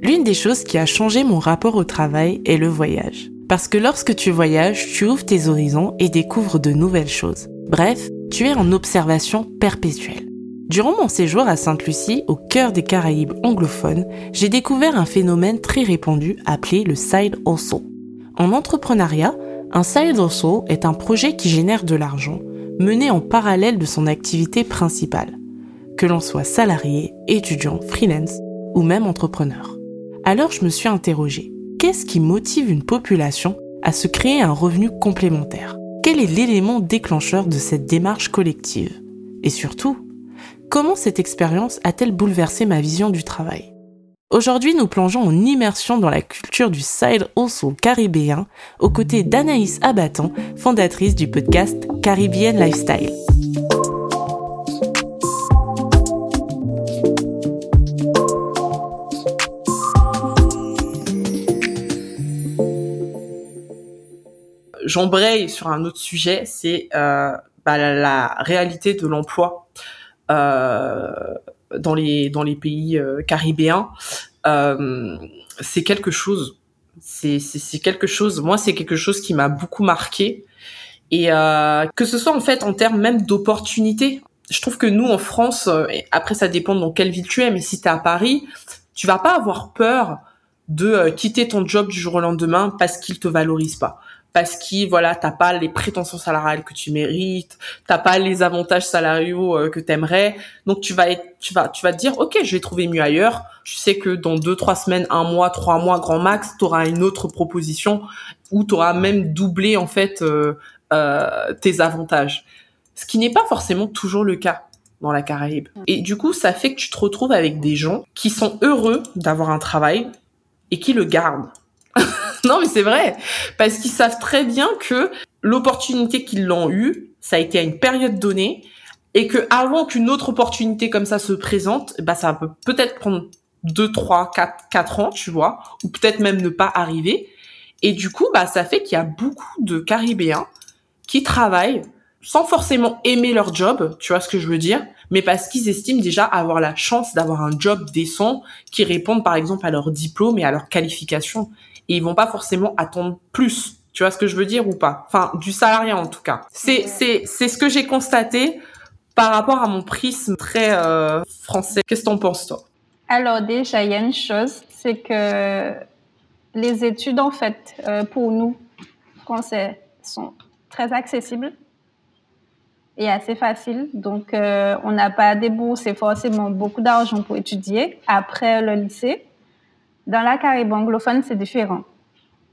L'une des choses qui a changé mon rapport au travail est le voyage. Parce que lorsque tu voyages, tu ouvres tes horizons et découvres de nouvelles choses. Bref, tu es en observation perpétuelle. Durant mon séjour à Sainte-Lucie, au cœur des Caraïbes anglophones, j'ai découvert un phénomène très répandu appelé le side hustle. En entrepreneuriat, un side hustle est un projet qui génère de l'argent, mené en parallèle de son activité principale, que l'on soit salarié, étudiant, freelance ou même entrepreneur. Alors je me suis interrogée, qu'est-ce qui motive une population à se créer un revenu complémentaire? Quel est l'élément déclencheur de cette démarche collective? Et surtout, comment cette expérience a-t-elle bouleversé ma vision du travail? Aujourd'hui, nous plongeons en immersion dans la culture du side hustle caribéen aux côtés d'Anaïs Abattant, fondatrice du podcast Caribbean Lifestyle. J'embraye sur un autre sujet, c'est euh, bah, la, réalité de l'emploi euh, dans les pays euh, caribéens, c'est quelque chose. C'est quelque chose. Moi, c'est quelque chose qui m'a beaucoup marqué et que ce soit en fait en termes même d'opportunités. Je trouve que nous en France, après ça dépend dans quelle ville tu es, mais si tu es à Paris, tu vas pas avoir peur de quitter ton job du jour au lendemain parce qu'il te valorise pas parce que voilà t'as pas les prétentions salariales que tu mérites t'as pas les avantages salariaux euh, que t'aimerais. Donc tu vas être, tu vas tu vas te dire ok je vais trouver mieux ailleurs. Tu sais que dans deux trois semaines un mois trois mois grand max t'auras une autre proposition où t'auras même doublé en fait euh, euh, tes avantages. Ce qui n'est pas forcément toujours le cas dans la Caraïbe. Et du coup ça fait que tu te retrouves avec des gens qui sont heureux d'avoir un travail et qui le gardent non, mais c'est vrai. Parce qu'ils savent très bien que l'opportunité qu'ils l'ont eue, ça a été à une période donnée et que avant qu'une autre opportunité comme ça se présente, bah, ça peut peut-être prendre 2, 3, 4, 4 ans, tu vois, ou peut-être même ne pas arriver. Et du coup, bah, ça fait qu'il y a beaucoup de Caribéens qui travaillent sans forcément aimer leur job, tu vois ce que je veux dire, mais parce qu'ils estiment déjà avoir la chance d'avoir un job décent qui réponde par exemple à leur diplôme et à leur qualification et ils vont pas forcément attendre plus. Tu vois ce que je veux dire ou pas? Enfin, du salariat en tout cas. C'est c'est c'est ce que j'ai constaté par rapport à mon prisme très euh, français. Qu'est-ce que t'en penses toi? Alors déjà, il y a une chose, c'est que les études en fait euh, pour nous français sont très accessibles et assez faciles. Donc, euh, on n'a pas à débourser forcément beaucoup d'argent pour étudier après le lycée. Dans la Caraïbe anglophone, c'est différent.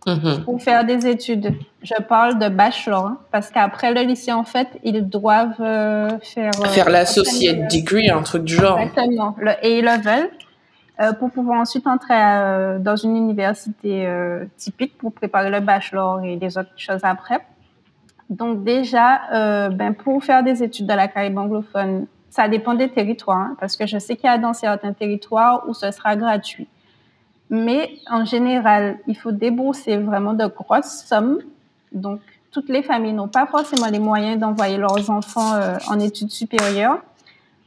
Mm-hmm. Pour faire des études, je parle de bachelor, hein, parce qu'après le lycée, en fait, ils doivent euh, faire... Euh, faire l'associate degree, un truc du genre. Exactement, le A-level, euh, pour pouvoir ensuite entrer dans une université typique pour préparer le bachelor et les autres choses après. Donc déjà, ben, pour faire des études dans la Caraïbe anglophone, ça dépend des territoires, hein, parce que je sais qu'il y a dans certains territoires où ce sera gratuit. Mais en général, il faut débourser vraiment de grosses sommes. Donc, toutes les familles n'ont pas forcément les moyens d'envoyer leurs enfants euh, en études supérieures.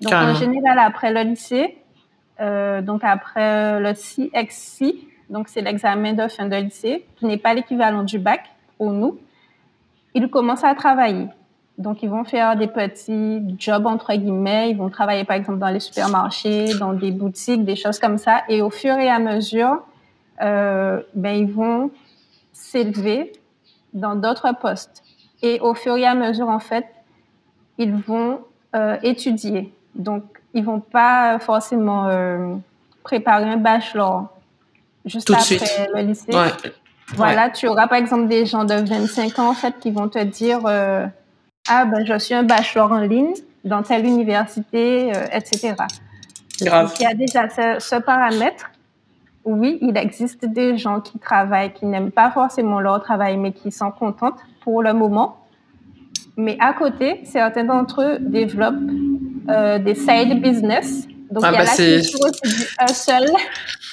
Donc, en général, après le lycée, euh, donc après le CXC, donc c'est l'examen de fin de lycée, qui n'est pas l'équivalent du bac pour nous, ils commencent à travailler. Donc, ils vont faire des petits jobs, entre guillemets. Ils vont travailler, par exemple, dans les supermarchés, dans des boutiques, des choses comme ça. Et au fur et à mesure, euh, ben, ils vont s'élever dans d'autres postes. Et au fur et à mesure, en fait, ils vont euh, étudier. Donc, ils vont pas forcément euh, préparer un bachelor juste après le lycée. Voilà, tu auras par exemple des gens de 25 ans, en fait, qui vont te dire euh, ah ben je suis un bachelor en ligne dans telle université, euh, etc. Grave. il y a déjà ce, paramètre. Oui, il existe des gens qui travaillent, qui n'aiment pas forcément leur travail, mais qui sont contents pour le moment. Mais à côté, certains d'entre eux développent euh, des side business, Donc, ah il y a bah, la culture aussi du hustle.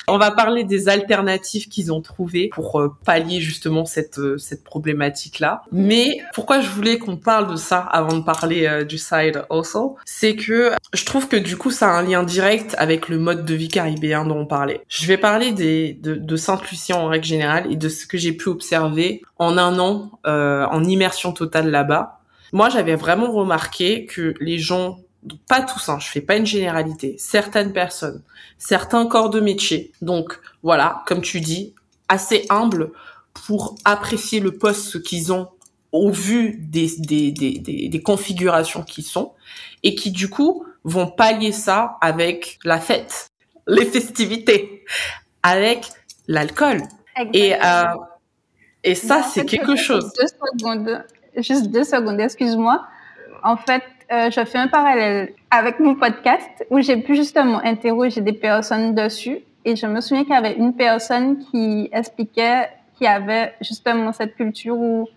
On va parler des alternatives qu'ils ont trouvées pour euh, pallier justement cette euh, cette problématique là. Mais pourquoi je voulais qu'on parle de ça avant de parler euh, du side also, c'est que je trouve que du coup ça a un lien direct avec le mode de vie caribéen dont on parlait. Je vais parler des de, de Sainte-Lucie en règle générale et de ce que j'ai pu observer en un an en immersion totale là-bas. Moi, j'avais vraiment remarqué que les gens pas tous, hein, je fais pas une généralité, certaines personnes, certains corps de métier. Donc voilà, comme tu dis, assez humble pour apprécier le poste qu'ils ont au vu des, des, des, des, des configurations qui sont et qui du coup vont pallier ça avec la fête, les festivités, avec l'alcool. Et, euh, et ça, c'est quelque chose. Deux secondes, juste deux secondes, excuse-moi. En fait, euh, je fais un parallèle avec mon podcast où j'ai pu justement interroger des personnes dessus. Et je me souviens qu'il y avait une personne qui expliquait qu'il y avait justement cette culture où,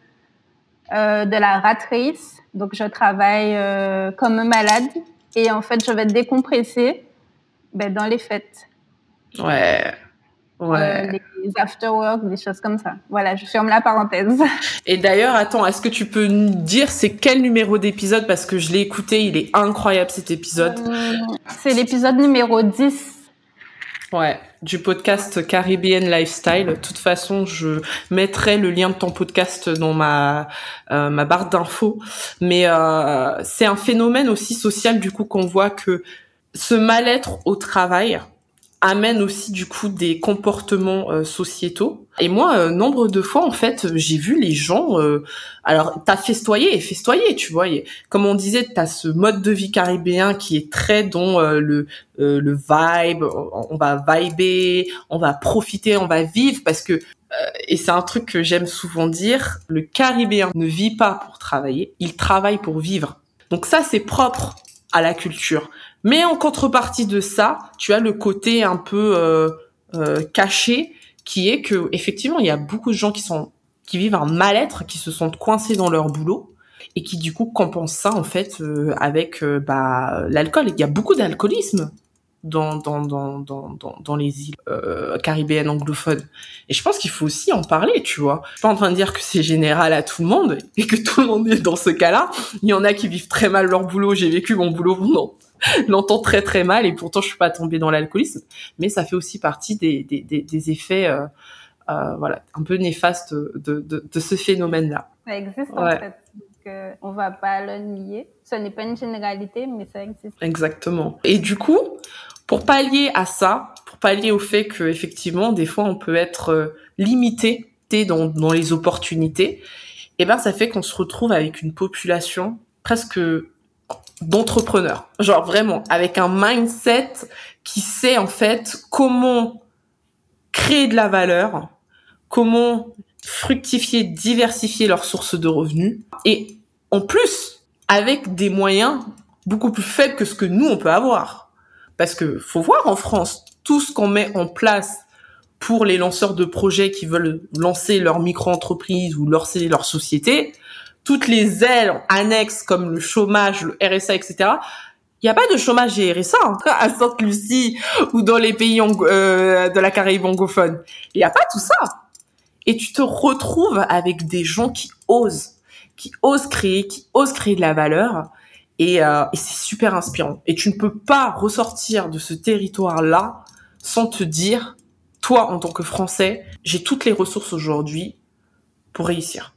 euh, de la rat race. Donc, je travaille euh, comme un malade et en fait, je vais décompresser ben, dans les fêtes. Ouais. Ouais. Euh, les afterworks, des choses comme ça. Voilà, je ferme la parenthèse. Et d'ailleurs, attends, est-ce que tu peux nous dire c'est quel numéro d'épisode? Parce que je l'ai écouté, il est incroyable cet épisode. Euh, c'est l'épisode numéro 10. Ouais, du podcast Caribbean Lifestyle. De toute façon, je mettrai le lien de ton podcast dans ma euh, ma barre d'infos. Mais euh, c'est un phénomène aussi social du coup qu'on voit que ce mal-être au travail, amène aussi du coup des comportements euh, sociétaux. Et moi, euh, nombre de fois, en fait, j'ai vu les gens. Euh, alors, t'as festoyé et festoyé, tu vois. comme on disait, t'as ce mode de vie caribéen qui est très dans le le vibe. On va vibrer, on va profiter, on va vivre parce que et c'est un truc que j'aime souvent dire. Le caribéen ne vit pas pour travailler, il travaille pour vivre. Donc ça, c'est propre à la culture. Mais en contrepartie de ça, tu as le côté un peu euh, euh, caché qui est que effectivement, il y a beaucoup de gens qui sont qui vivent un mal-être, qui se sentent coincés dans leur boulot et qui du coup compensent ça en fait euh, avec bah, l'alcool. Il y a beaucoup d'alcoolisme dans dans, dans, dans, dans, les îles caribéennes anglophones. Et je pense qu'il faut aussi en parler, tu vois. Je suis pas en train de dire que c'est général à tout le monde et que tout le monde est dans ce cas-là. Il y en a qui vivent très mal leur boulot. J'ai vécu mon boulot pendant l'entend très très mal et pourtant je suis pas tombée dans l'alcoolisme, mais ça fait aussi partie des, des, des, effets euh, euh, voilà un peu néfastes de, de, de ce phénomène-là. Ça existe en fait. Donc, euh, on va pas le nier. Ce n'est pas une généralité, mais ça existe. Exactement. Et du coup, pour pallier à ça, pour pallier au fait que effectivement des fois on peut être euh, limité dans, dans les opportunités, et eh ben ça fait qu'on se retrouve avec une population presque d'entrepreneur. Genre vraiment, avec un mindset qui sait en fait comment créer de la valeur, comment fructifier, diversifier leurs sources de revenus et en plus avec des moyens beaucoup plus faibles que ce que nous on peut avoir. Parce que faut voir en France tout ce qu'on met en place pour les lanceurs de projets qui veulent lancer leur micro-entreprise ou lancer leur société, toutes les ailes annexes comme le chômage, le RSA, etc. Il n'y a pas de chômage et RSA hein, à Sainte-Lucie ou dans les pays euh, de la Caraïbe anglophone. Il n'y a pas tout ça. Et tu te retrouves avec des gens qui osent, qui osent créer, qui osent créer de la valeur. Et, euh, et c'est super inspirant. Et tu ne peux pas ressortir de ce territoire-là sans te dire, toi, en tant que Français, j'ai toutes les ressources aujourd'hui pour réussir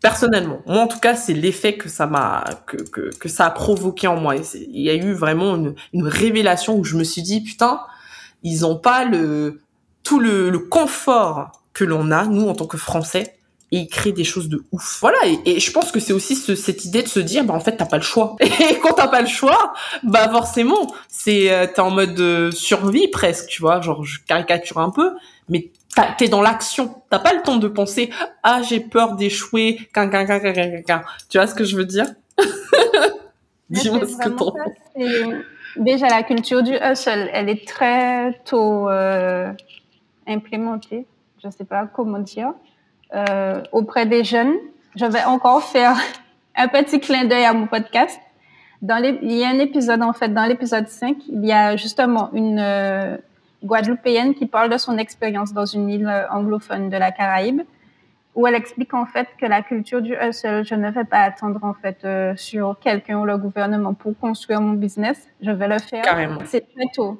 personnellement. Moi, en tout cas, c'est l'effet que ça m'a, que, que, que, ça a provoqué en moi. Il y a eu vraiment une, une révélation où je me suis dit, putain, ils ont pas le, tout le, le confort que l'on a, nous, en tant que Français, et ils créent des choses de ouf. Voilà, et, je pense que c'est aussi ce, cette idée de se dire, bah en fait, t'as pas le choix. Et quand t'as pas le choix, bah forcément, c'est euh, t'es en mode de survie presque, tu vois. Genre, je caricature un peu, mais t'es dans l'action. T'as pas le temps de penser ah j'ai peur d'échouer. Tu vois ce que je veux dire? Dis-moi ce que t'en penses. Déjà la culture du hustle, elle est très tôt euh, implémentée. Je sais pas comment dire euh, auprès des jeunes. Je vais encore faire un petit clin d'œil à mon podcast. Dans les, il y a un épisode, en fait, dans l'épisode 5, il y a justement une euh, Guadeloupéenne qui parle de son expérience dans une île euh, anglophone de la Caraïbe, où elle explique en fait que la culture du hustle, je ne vais pas attendre en fait euh, sur quelqu'un ou le gouvernement pour construire mon business, je vais le faire. Carrément. C'est très tôt.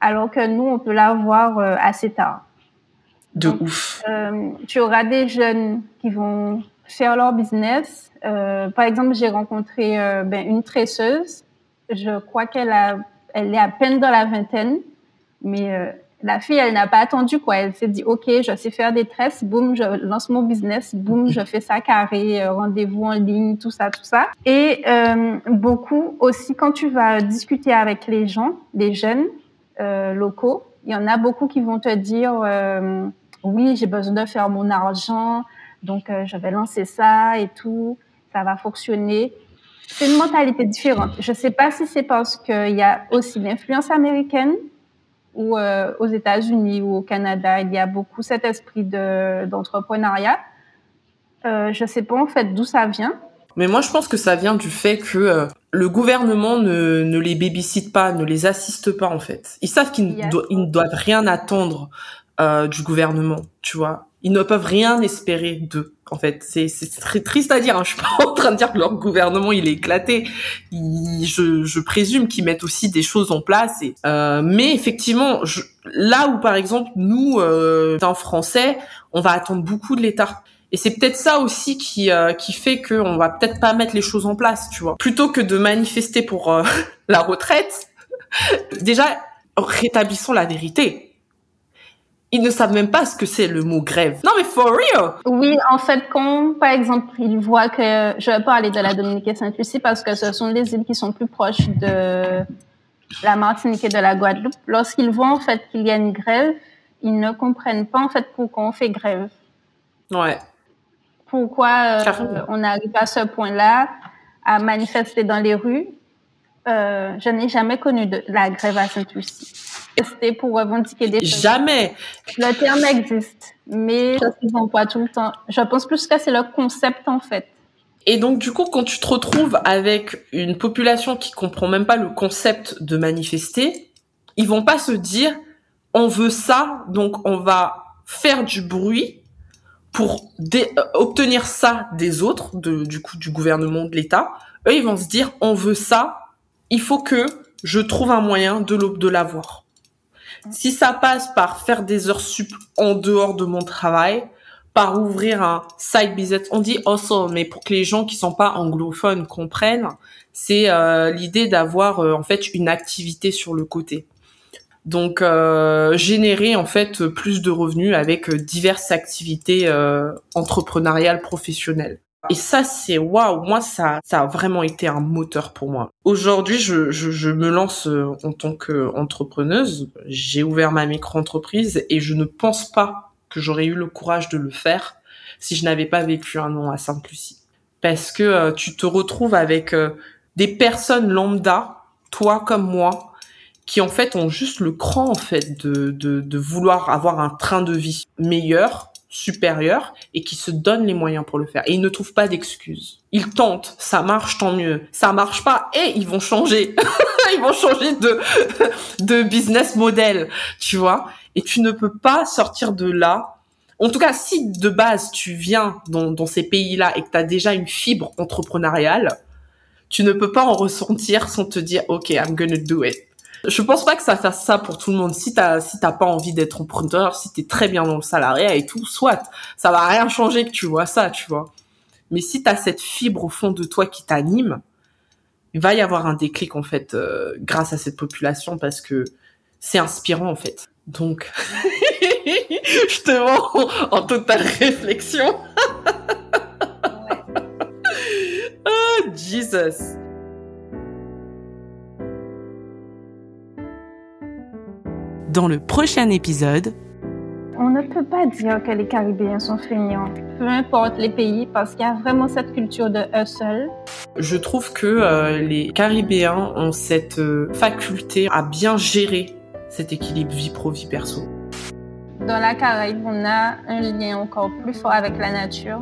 Alors que nous, on peut l'avoir euh, assez tard. De ouf. Euh, tu auras des jeunes qui vont faire leur business. Euh, par exemple, j'ai rencontré euh, ben, une tresseuse. Je crois qu'elle a, elle est à peine dans la vingtaine, mais la fille, elle n'a pas attendu quoi. Elle s'est dit, ok, je sais faire des tresses, boum, je lance mon business, boum, je fais ça carré, rendez-vous en ligne, tout ça, tout ça. Et beaucoup aussi quand tu vas discuter avec les gens, les jeunes locaux, il y en a beaucoup qui vont te dire, oui, j'ai besoin de faire mon argent, donc euh, je vais lancer ça et tout, ça va fonctionner. C'est une mentalité différente. Je ne sais pas si c'est parce qu'il y a aussi l'influence américaine ou euh, aux États-Unis ou au Canada, il y a beaucoup cet esprit de, d'entrepreneuriat. Euh, je ne sais pas en fait d'où ça vient. Mais moi, je pense que ça vient du fait que euh, le gouvernement ne, ne les babysite pas, ne les assiste pas, en fait. Ils savent qu'ils Yes. ne, do- ils ne doivent rien attendre euh, du gouvernement, tu vois. Ils ne peuvent rien espérer d'eux, en fait. C'est très triste à dire. Hein. Je suis pas en train de dire que leur gouvernement, il est éclaté. Je, je présume qu'ils mettent aussi des choses en place. Et, euh, mais effectivement, je, là où, par exemple, nous, euh, en français, on va attendre beaucoup de l'État. Et c'est peut-être ça aussi qui euh, qui fait que on va peut-être pas mettre les choses en place, tu vois. Plutôt que de manifester pour euh, la retraite, déjà rétablissons la vérité. Ils ne savent même pas ce que c'est le mot grève. Non mais for real. Oui, en fait, quand, par exemple, ils voient que, je vais parler de la Dominique et Sainte-Lucie parce que ce sont les îles qui sont plus proches de la Martinique et de la Guadeloupe. Lorsqu'ils voient, en fait, qu'il y a une grève, ils ne comprennent pas, en fait, pourquoi on fait grève. Ouais. Pourquoi euh, on arrive à ce point-là à manifester dans les rues. Euh, je n'ai jamais connu de la grève à Sainte-Lucie. C'était pour revendiquer des choses. Jamais. Le terme existe, mais ça se pas tout le temps. Je pense plus que c'est le concept en fait. Et donc du coup, quand tu te retrouves avec une population qui comprend même pas le concept de manifester, ils vont pas se dire on veut ça, donc on va faire du bruit pour euh, obtenir ça des autres, de, du coup du gouvernement, de l'État. Eux, ils vont se dire on veut ça, il faut que je trouve un moyen de de l'avoir. Si ça passe par faire des heures sup en dehors de mon travail, par ouvrir un side business. On dit hustle, mais pour que les gens qui sont pas anglophones comprennent, c'est euh, l'idée d'avoir euh, en fait une activité sur le côté. Donc euh, générer en fait plus de revenus avec diverses activités entrepreneuriales professionnelles. Et ça c'est waouh, moi ça ça a vraiment été un moteur pour moi. Aujourd'hui, je, je, je me lance euh, en tant qu'entrepreneuse. J'ai ouvert ma micro-entreprise et je ne pense pas que j'aurais eu le courage de le faire si je n'avais pas vécu un an à Sainte-Lucie. Parce que euh, tu te retrouves avec euh, des personnes lambda, toi comme moi, qui en fait ont juste le cran en fait de, de, de vouloir avoir un train de vie meilleur, supérieur, et qui se donnent les moyens pour le faire. Et ils ne trouvent pas d'excuses. Ils tentent, ça marche, tant mieux. Ça marche pas, et ils vont changer. ils vont changer de, de business model, tu vois. Et tu ne peux pas sortir de là. En tout cas, si de base tu viens dans, dans ces pays-là et que tu as déjà une fibre entrepreneuriale, tu ne peux pas en ressentir sans te dire OK, I'm gonna do it. Je pense pas que ça fasse ça pour tout le monde. Si t'as si t'as pas envie d'être entrepreneur, si t'es très bien dans le salariat et tout, soit ça va rien changer que tu vois ça, tu vois. Mais si t'as cette fibre au fond de toi qui t'anime, il va y avoir un déclic en fait euh, grâce à cette population parce que c'est inspirant en fait. Donc, je te en, en totale réflexion. oh, Jesus. Dans le prochain épisode, On ne peut pas dire que les Caribéens sont feignants, peu importe les pays, parce qu'il y a vraiment cette culture de hustle. Je trouve que euh, les Caribéens ont cette euh, faculté à bien gérer cet équilibre vie pro vie perso. Dans la Caraïbe, on a un lien encore plus fort avec la nature.